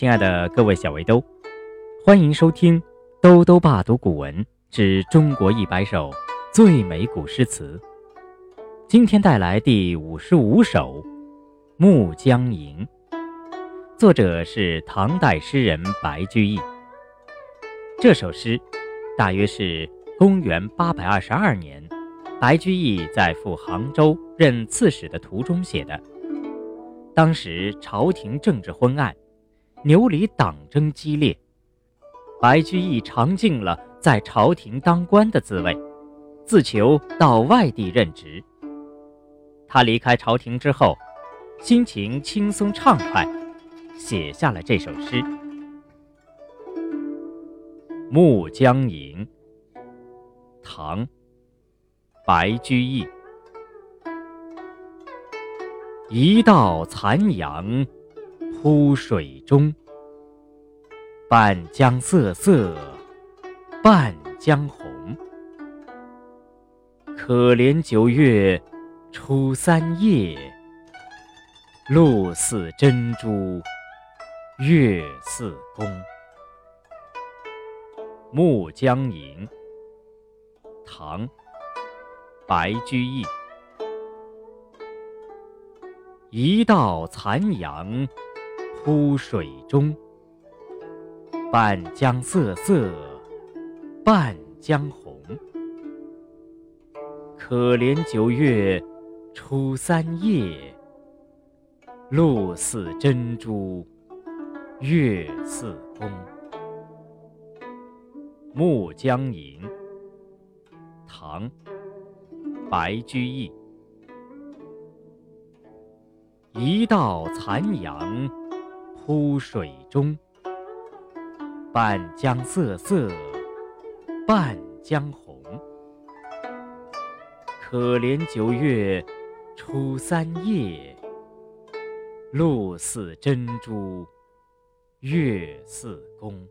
亲爱的各位小围兜，欢迎收听《兜兜爸读古文之中国一百首最美古诗词》。今天带来第五十五首《暮江吟》，作者是唐代诗人白居易。这首诗大约是公元八百二十二年，白居易在赴杭州任刺史的途中写的。当时朝廷政治昏暗。牛李党争激烈，白居易尝尽了在朝廷当官的滋味，自求到外地任职。他离开朝廷之后，心情轻松畅快，写下了这首诗《暮江吟》。唐·白居易，一道残阳。铺水中，半江瑟瑟半江红。可怜九月初三夜，露似真珠月似弓。《暮江吟》唐·白居易，一道残阳。铺水中，半江瑟瑟半江红。可怜九月初三夜，露似真珠月似弓。《暮江吟》唐·白居易，一道残阳。出水中，半江瑟瑟半江红。可怜九月初三夜，露似真珠月似弓。